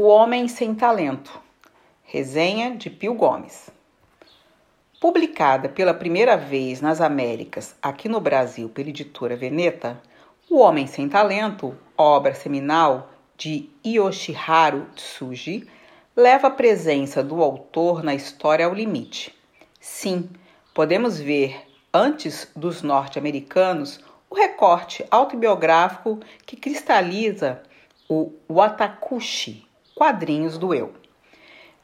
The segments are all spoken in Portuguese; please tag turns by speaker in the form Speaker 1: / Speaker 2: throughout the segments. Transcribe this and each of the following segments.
Speaker 1: O Homem Sem Talento. Resenha de Pio Gomes. Publicada pela primeira vez nas Américas, aqui no Brasil, pela editora Veneta, O Homem Sem Talento, obra seminal de Yoshiharu Tsuji, leva a presença do autor na história ao limite. Sim, podemos ver, antes dos norte-americanos, o recorte autobiográfico que cristaliza o Watakushi, quadrinhos do eu.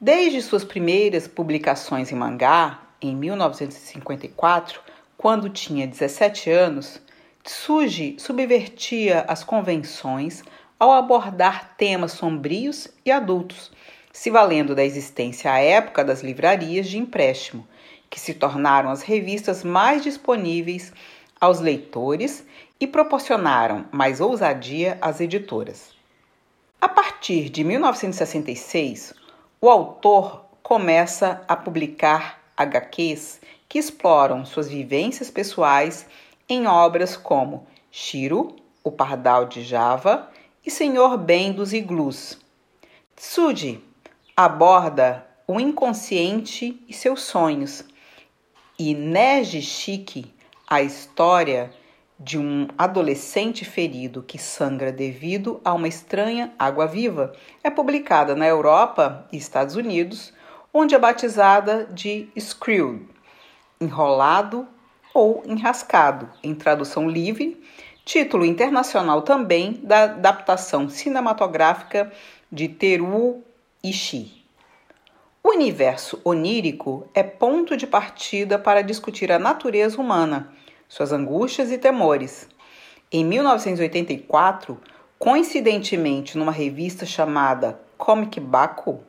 Speaker 1: Desde suas primeiras publicações em mangá, em 1954, quando tinha 17 anos, Tsuji subvertia as convenções ao abordar temas sombrios e adultos, se valendo da existência à época das livrarias de empréstimo, que se tornaram as revistas mais disponíveis aos leitores e proporcionaram mais ousadia às editoras. Partir de 1966, o autor começa a publicar HQs que exploram suas vivências pessoais em obras como Shiro, o Pardal de Java e Senhor Bem dos Iglus. Tsuji aborda o inconsciente e seus sonhos, e Neji Shiki, a história de um adolescente ferido que sangra devido a uma estranha água-viva, é publicada na Europa e Estados Unidos, onde é batizada de Screwed, enrolado ou enrascado, em tradução livre, título internacional também da adaptação cinematográfica de Teru Ishii. O universo onírico é ponto de partida para discutir a natureza humana, suas angústias e temores. Em 1984, coincidentemente numa revista chamada Comic Baku,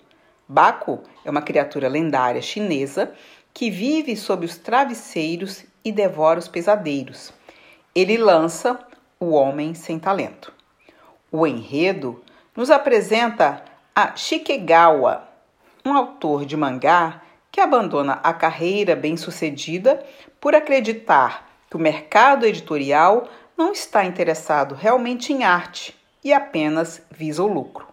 Speaker 1: Baku é uma criatura lendária chinesa que vive sob os travesseiros e devora os pesadeiros. Ele lança O Homem Sem Talento. O enredo nos apresenta a Shikegawa, um autor de mangá que abandona a carreira bem-sucedida por acreditar que o mercado editorial não está interessado realmente em arte e apenas visa o lucro.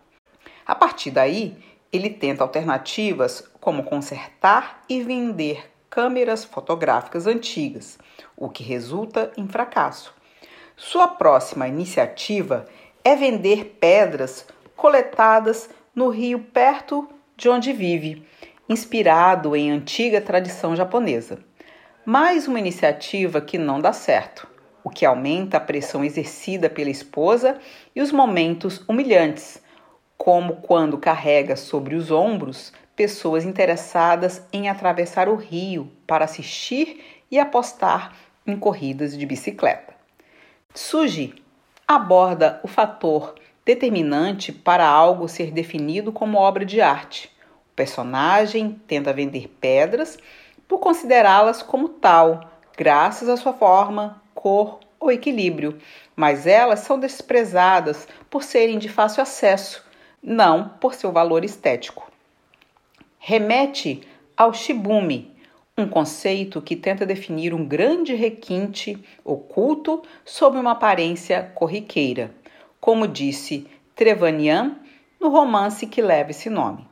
Speaker 1: A partir daí, ele tenta alternativas como consertar e vender câmeras fotográficas antigas, o que resulta em fracasso. Sua próxima iniciativa é vender pedras coletadas no rio perto de onde vive, inspirado em antiga tradição japonesa. Mais uma iniciativa que não dá certo, o que aumenta a pressão exercida pela esposa e os momentos humilhantes, como quando carrega sobre os ombros pessoas interessadas em atravessar o rio para assistir e apostar em corridas de bicicleta. Tsuji aborda o fator determinante para algo ser definido como obra de arte. O personagem tenta vender pedras por considerá-las como tal, graças à sua forma, cor ou equilíbrio, mas elas são desprezadas por serem de fácil acesso não por seu valor estético. Remete ao shibumi, um conceito que tenta definir um grande requinte oculto sob uma aparência corriqueira, como disse Trevanian no romance que leva esse nome.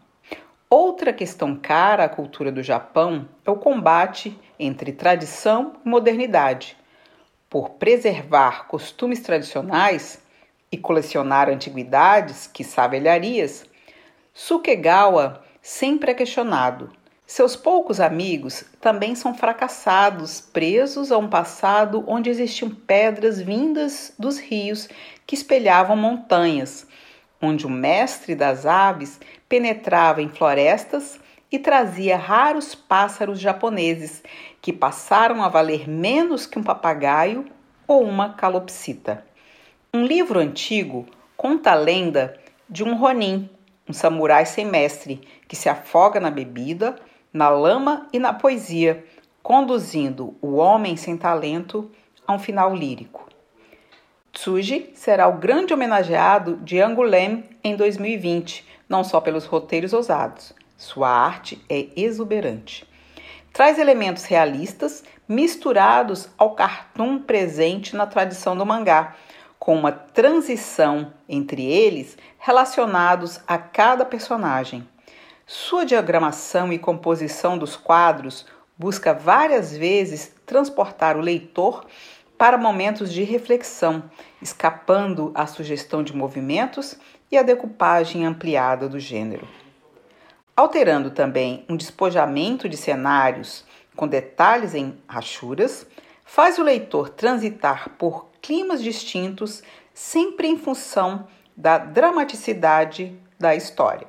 Speaker 1: Outra questão cara à cultura do Japão é o combate entre tradição e modernidade. Por preservar costumes tradicionais, e colecionar antiguidades, que velharias, Sukegawa sempre é questionado. Seus poucos amigos também são fracassados, presos a um passado onde existiam pedras vindas dos rios que espelhavam montanhas, onde o mestre das aves penetrava em florestas e trazia raros pássaros japoneses que passaram a valer menos que um papagaio ou uma calopsita. Um livro antigo conta a lenda de um Ronin, um samurai sem mestre, que se afoga na bebida, na lama e na poesia, conduzindo o homem sem talento a um final lírico. Tsuji será o grande homenageado de Angoulême em 2020, não só pelos roteiros ousados. Sua arte é exuberante. Traz elementos realistas misturados ao cartoon presente na tradição do mangá, com uma transição entre eles relacionados a cada personagem. Sua diagramação e composição dos quadros busca várias vezes transportar o leitor para momentos de reflexão, escapando à sugestão de movimentos e à decupagem ampliada do gênero. Alterando também um despojamento de cenários com detalhes em rachuras, faz o leitor transitar por climas distintos, sempre em função da dramaticidade da história.